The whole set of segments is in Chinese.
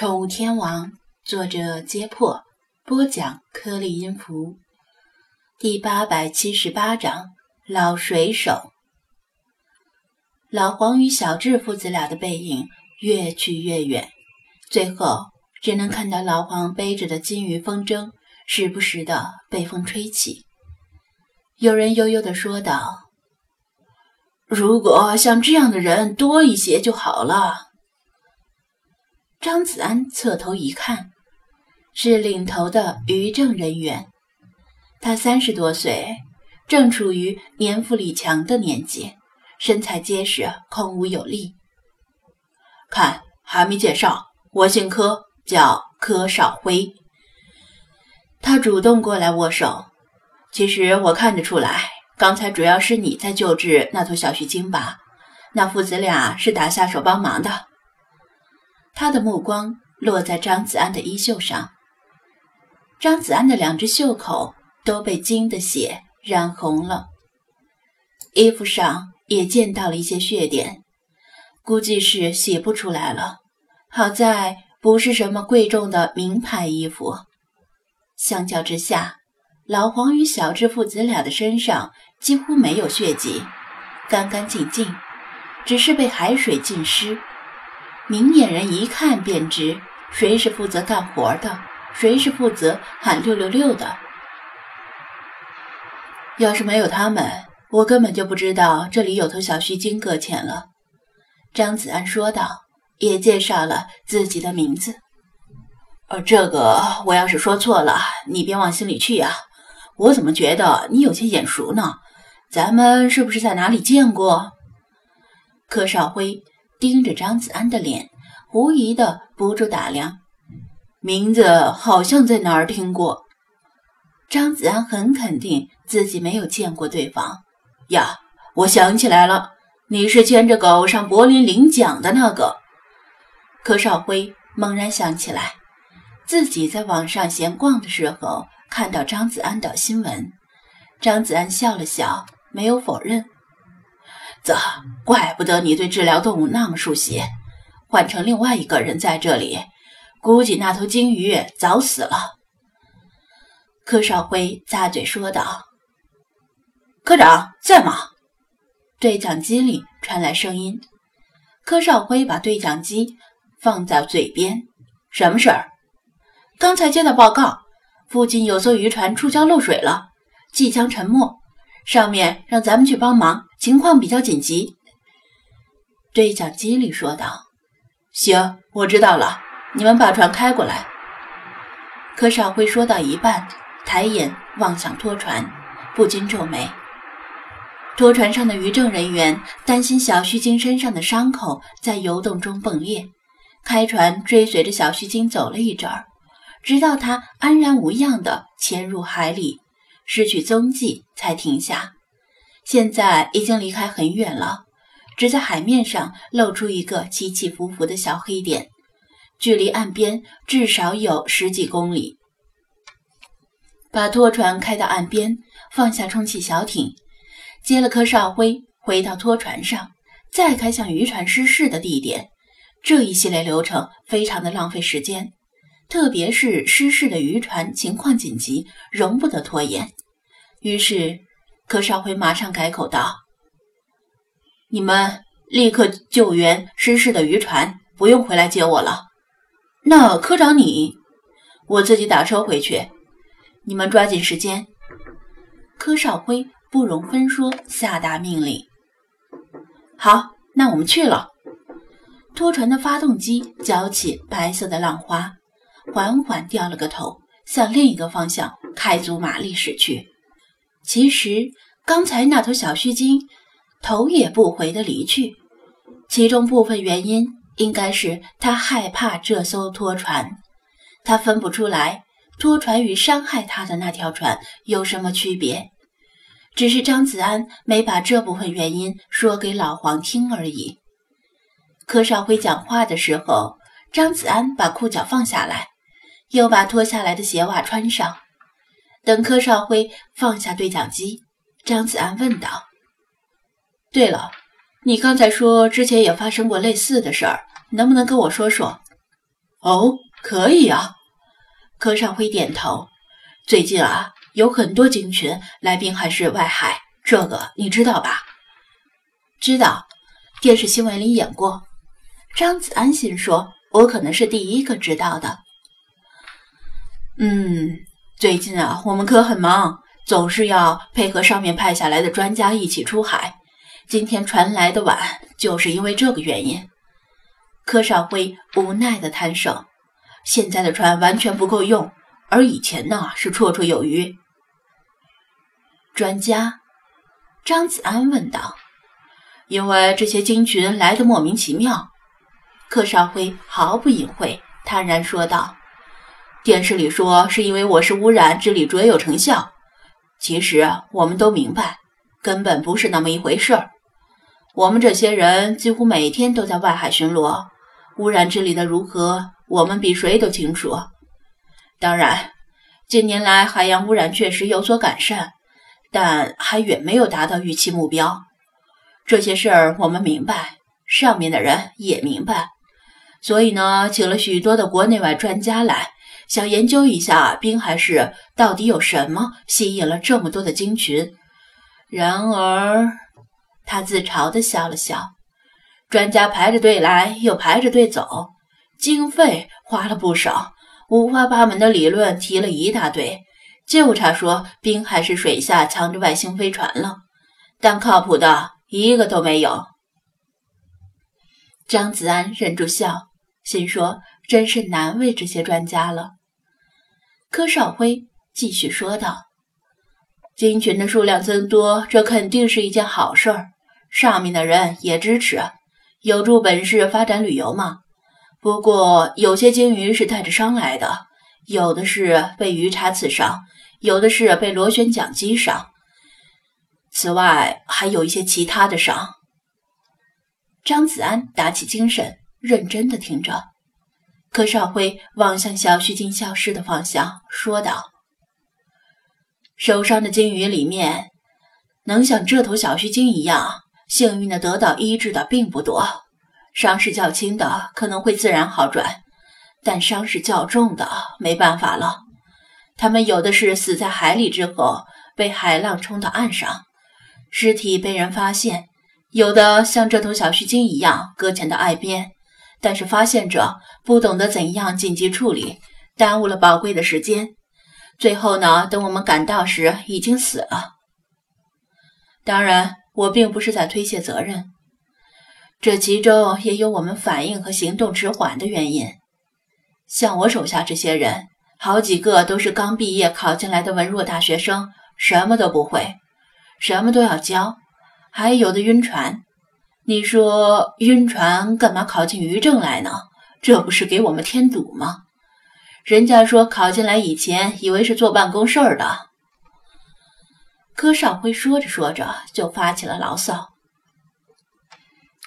宠物天王，作者：揭破，播讲：颗粒音符，第八百七十八章：老水手。老黄与小智父子俩的背影越去越远，最后只能看到老黄背着的金鱼风筝，时不时的被风吹起。有人悠悠的说道：“如果像这样的人多一些就好了。”张子安侧头一看，是领头的渔政人员。他三十多岁，正处于年富力强的年纪，身材结实，孔武有力。看，还没介绍，我姓柯，叫柯少辉。他主动过来握手。其实我看得出来，刚才主要是你在救治那头小须鲸吧？那父子俩是打下手帮忙的。他的目光落在张子安的衣袖上，张子安的两只袖口都被惊的血染红了，衣服上也见到了一些血点，估计是洗不出来了。好在不是什么贵重的名牌衣服。相较之下，老黄与小智父子俩的身上几乎没有血迹，干干净净，只是被海水浸湿。明眼人一看便知，谁是负责干活的，谁是负责喊六六六的。要是没有他们，我根本就不知道这里有头小须鲸搁浅了。张子安说道，也介绍了自己的名字。呃，这个我要是说错了，你别往心里去呀。我怎么觉得你有些眼熟呢？咱们是不是在哪里见过？柯少辉。盯着张子安的脸，狐疑的不住打量，名字好像在哪儿听过。张子安很肯定自己没有见过对方。呀，我想起来了，你是牵着狗上柏林领奖的那个。柯少辉猛然想起来，自己在网上闲逛的时候看到张子安的新闻。张子安笑了笑，没有否认。啧，怪不得你对治疗动物那么熟悉。换成另外一个人在这里，估计那头鲸鱼早死了。柯少辉咂嘴说道：“科长在吗？”对讲机里传来声音。柯少辉把对讲机放在嘴边：“什么事儿？刚才接到报告，附近有艘渔船触礁漏水了，即将沉没。”上面让咱们去帮忙，情况比较紧急。对讲机里说道：“行，我知道了，你们把船开过来。”柯少辉说到一半，抬眼望向拖船，不禁皱眉。拖船上的渔政人员担心小须鲸身上的伤口在游动中迸裂，开船追随着小须鲸走了一阵儿，直到它安然无恙地潜入海里。失去踪迹才停下，现在已经离开很远了，只在海面上露出一个起起伏伏的小黑点，距离岸边至少有十几公里。把拖船开到岸边，放下充气小艇，接了柯少辉回到拖船上，再开向渔船失事的地点。这一系列流程非常的浪费时间。特别是失事的渔船情况紧急，容不得拖延。于是，柯少辉马上改口道：“你们立刻救援失事的渔船，不用回来接我了。那科长你，我自己打车回去。你们抓紧时间。”柯少辉不容分说，下达命令：“好，那我们去了。”拖船的发动机搅起白色的浪花。缓缓掉了个头，向另一个方向开足马力驶去。其实刚才那头小须鲸头也不回地离去，其中部分原因应该是它害怕这艘拖船。它分不出来拖船与伤害它的那条船有什么区别，只是张子安没把这部分原因说给老黄听而已。柯少辉讲话的时候，张子安把裤脚放下来。又把脱下来的鞋袜穿上。等柯少辉放下对讲机，张子安问道：“对了，你刚才说之前也发生过类似的事儿，能不能跟我说说？”哦，可以啊。柯少辉点头。最近啊，有很多鲸群来滨海市外海，这个你知道吧？知道，电视新闻里演过。张子安心说：“我可能是第一个知道的。”嗯，最近啊，我们科很忙，总是要配合上面派下来的专家一起出海。今天船来的晚，就是因为这个原因。柯少辉无奈地摊手：“现在的船完全不够用，而以前呢是绰绰有余。”专家，张子安问道：“因为这些鲸群来的莫名其妙。”柯少辉毫不隐晦，坦然说道。电视里说是因为我是污染治理卓有成效，其实我们都明白，根本不是那么一回事儿。我们这些人几乎每天都在外海巡逻，污染治理的如何，我们比谁都清楚。当然，近年来海洋污染确实有所改善，但还远没有达到预期目标。这些事儿我们明白，上面的人也明白，所以呢，请了许多的国内外专家来。想研究一下滨海市到底有什么吸引了这么多的鲸群。然而，他自嘲地笑了笑。专家排着队来，又排着队走，经费花了不少，五花八门的理论提了一大堆，就差说滨海市水下藏着外星飞船了。但靠谱的一个都没有。张子安忍住笑，心说：真是难为这些专家了。柯少辉继续说道：“鲸群的数量增多，这肯定是一件好事儿。上面的人也支持，有助本市发展旅游嘛。不过，有些鲸鱼是带着伤来的，有的是被鱼叉刺伤，有的是被螺旋桨击伤。此外，还有一些其他的伤。”张子安打起精神，认真的听着。柯少辉望向小须鲸消失的方向，说道：“受伤的鲸鱼里面，能像这头小须鲸一样幸运的得到医治的并不多。伤势较轻的可能会自然好转，但伤势较重的没办法了。他们有的是死在海里之后被海浪冲到岸上，尸体被人发现；有的像这头小须鲸一样搁浅到岸边。”但是发现者不懂得怎样紧急处理，耽误了宝贵的时间。最后呢，等我们赶到时，已经死了。当然，我并不是在推卸责任，这其中也有我们反应和行动迟缓的原因。像我手下这些人，好几个都是刚毕业考进来的文弱大学生，什么都不会，什么都要教，还有的晕船。你说晕船干嘛考进渔政来呢？这不是给我们添堵吗？人家说考进来以前以为是做办公室的。柯少辉说着说着就发起了牢骚。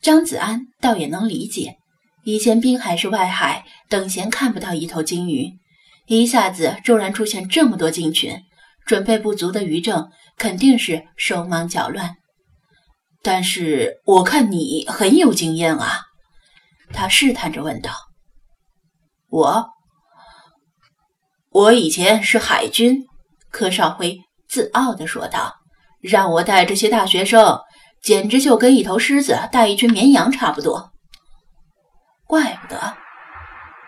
张子安倒也能理解，以前滨海是外海等闲看不到一头鲸鱼，一下子骤然出现这么多鲸群，准备不足的渔政肯定是手忙脚乱。但是我看你很有经验啊，他试探着问道。我，我以前是海军，柯少辉自傲地说道。让我带这些大学生，简直就跟一头狮子带一群绵羊差不多。怪不得，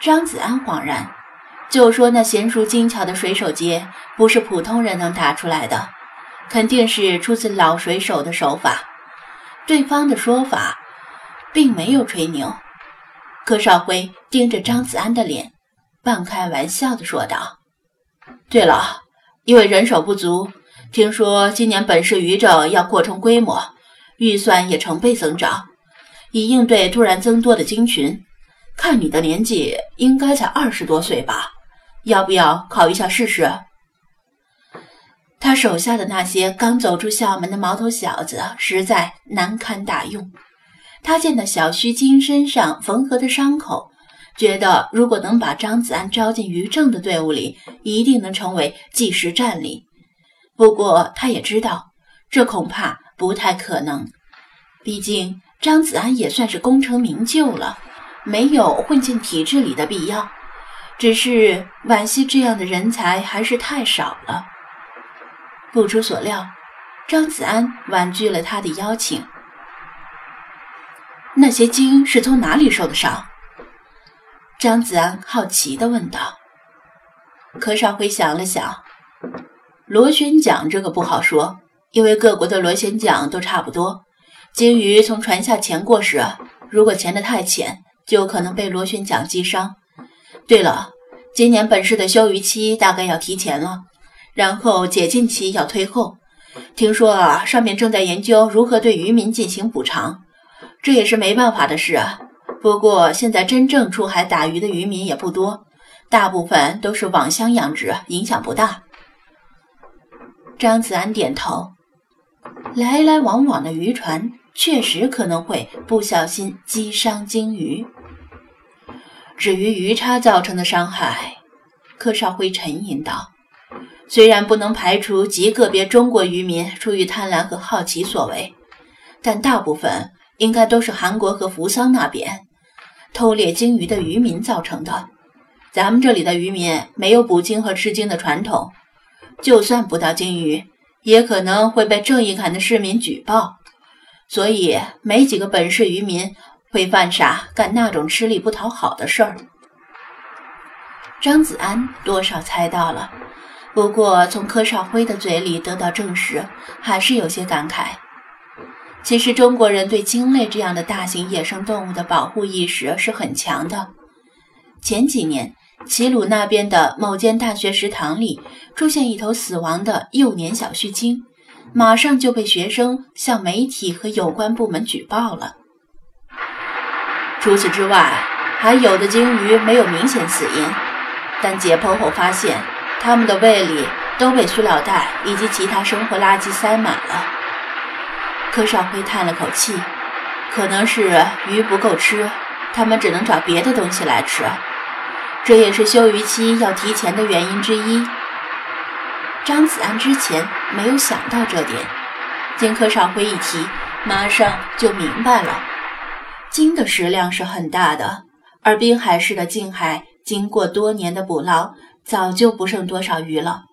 张子安恍然，就说那娴熟精巧的水手结不是普通人能打出来的，肯定是出自老水手的手法。对方的说法并没有吹牛，柯少辉盯着张子安的脸，半开玩笑地说道：“对了，因为人手不足，听说今年本市渔政要扩充规模，预算也成倍增长，以应对突然增多的鲸群。看你的年纪，应该才二十多岁吧？要不要考一下试试？”他手下的那些刚走出校门的毛头小子实在难堪大用。他见到小须鲸身上缝合的伤口，觉得如果能把张子安招进于正的队伍里，一定能成为即时战力。不过他也知道，这恐怕不太可能。毕竟张子安也算是功成名就了，没有混进体制里的必要，只是惋惜这样的人才还是太少了。不出所料，张子安婉拒了他的邀请。那些精是从哪里受的伤？张子安好奇地问道。柯少辉想了想，螺旋桨这个不好说，因为各国的螺旋桨都差不多。鲸鱼从船下潜过时，如果潜得太浅，就可能被螺旋桨击伤。对了，今年本市的休渔期大概要提前了，然后解禁期要推后。听说啊，上面正在研究如何对渔民进行补偿，这也是没办法的事啊。不过现在真正出海打鱼的渔民也不多，大部分都是网箱养殖，影响不大。张子安点头，来来往往的渔船。确实可能会不小心击伤鲸鱼。至于鱼叉造成的伤害，柯少辉沉吟道：“虽然不能排除极个别中国渔民出于贪婪和好奇所为，但大部分应该都是韩国和扶桑那边偷猎鲸鱼的渔民造成的。咱们这里的渔民没有捕鲸和吃鲸的传统，就算捕到鲸鱼，也可能会被正义感的市民举报。”所以，没几个本市渔民会犯傻干那种吃力不讨好的事儿。张子安多少猜到了，不过从柯少辉的嘴里得到证实，还是有些感慨。其实，中国人对鲸类这样的大型野生动物的保护意识是很强的。前几年，齐鲁那边的某间大学食堂里出现一头死亡的幼年小须鲸。马上就被学生向媒体和有关部门举报了。除此之外，还有的鲸鱼没有明显死因，但解剖后发现，他们的胃里都被塑料袋以及其他生活垃圾塞满了。柯少辉叹了口气，可能是鱼不够吃，他们只能找别的东西来吃，这也是休渔期要提前的原因之一。张子安之前没有想到这点，经柯少辉一提，马上就明白了。鲸的食量是很大的，而滨海市的近海经过多年的捕捞，早就不剩多少鱼了。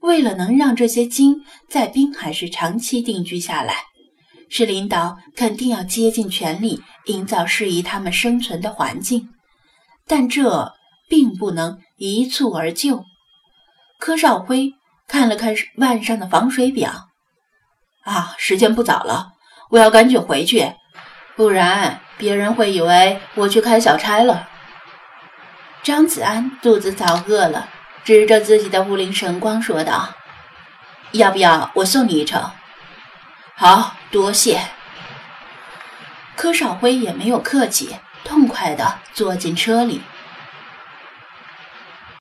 为了能让这些鲸在滨海市长期定居下来，市领导肯定要竭尽全力营造适宜它们生存的环境，但这并不能一蹴而就。柯少辉。看了看腕上的防水表，啊，时间不早了，我要赶紧回去，不然别人会以为我去开小差了。张子安肚子早饿了，指着自己的五菱神光说道：“要不要我送你一程？”好多谢。柯少辉也没有客气，痛快地坐进车里。